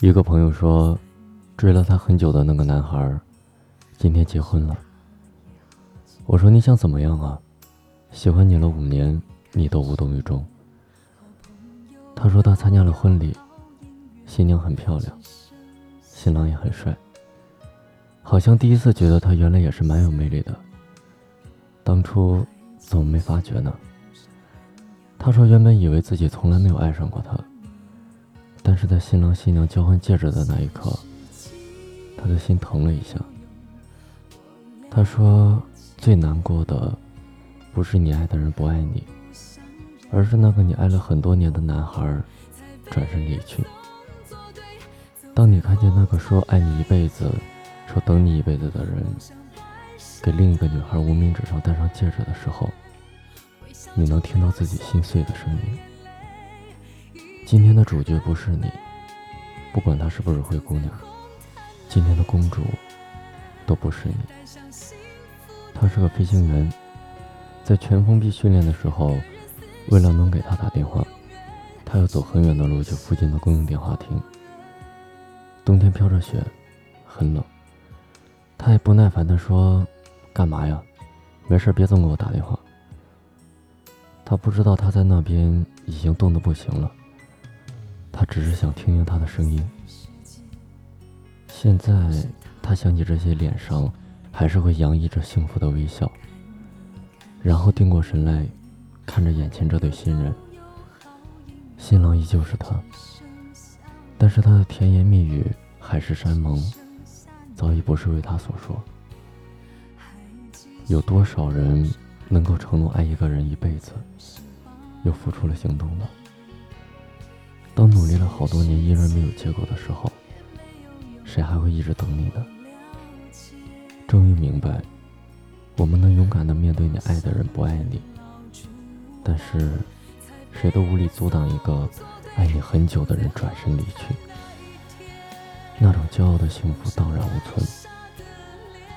一个朋友说，追了他很久的那个男孩，今天结婚了。我说你想怎么样啊？喜欢你了五年，你都无动于衷。他说他参加了婚礼，新娘很漂亮，新郎也很帅，好像第一次觉得他原来也是蛮有魅力的。当初怎么没发觉呢？他说原本以为自己从来没有爱上过他。但是在新郎新娘交换戒指的那一刻，他的心疼了一下。他说：“最难过的，不是你爱的人不爱你，而是那个你爱了很多年的男孩转身离去。当你看见那个说爱你一辈子、说等你一辈子的人，给另一个女孩无名指上戴上戒指的时候，你能听到自己心碎的声音。”今天的主角不是你，不管她是不是灰姑娘，今天的公主都不是你。他是个飞行员，在全封闭训练的时候，为了能给他打电话，他要走很远的路去附近的公用电话亭。冬天飘着雪，很冷，他也不耐烦地说：“干嘛呀？没事别总给我打电话。”他不知道他在那边已经冻得不行了。他只是想听听他的声音。现在他想起这些脸上，还是会洋溢着幸福的微笑。然后定过神来，看着眼前这对新人。新郎依旧是他，但是他的甜言蜜语、海誓山盟，早已不是为他所说。有多少人能够承诺爱一个人一辈子，又付出了行动呢？当努力了好多年依然没有结果的时候，谁还会一直等你呢？终于明白，我们能勇敢的面对你爱的人不爱你，但是谁都无力阻挡一个爱你很久的人转身离去。那种骄傲的幸福荡然无存。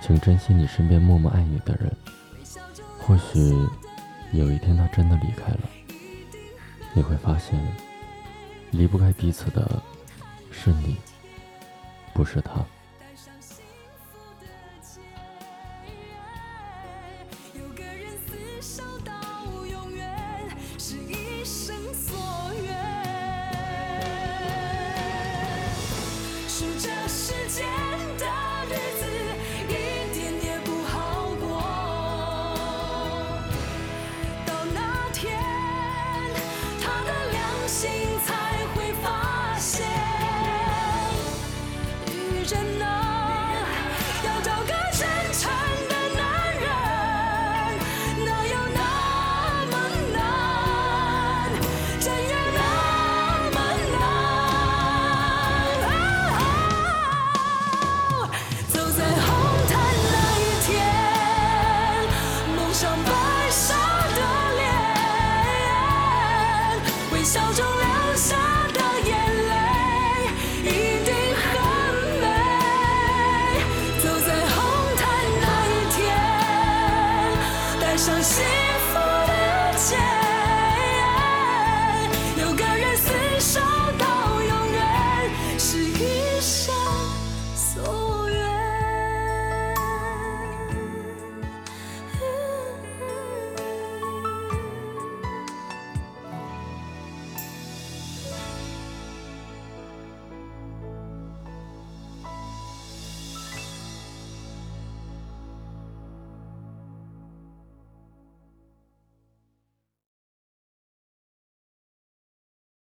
请珍惜你身边默默爱你的人，或许有一天他真的离开了，你会发现。离不开彼此的，是你，不是他。Sống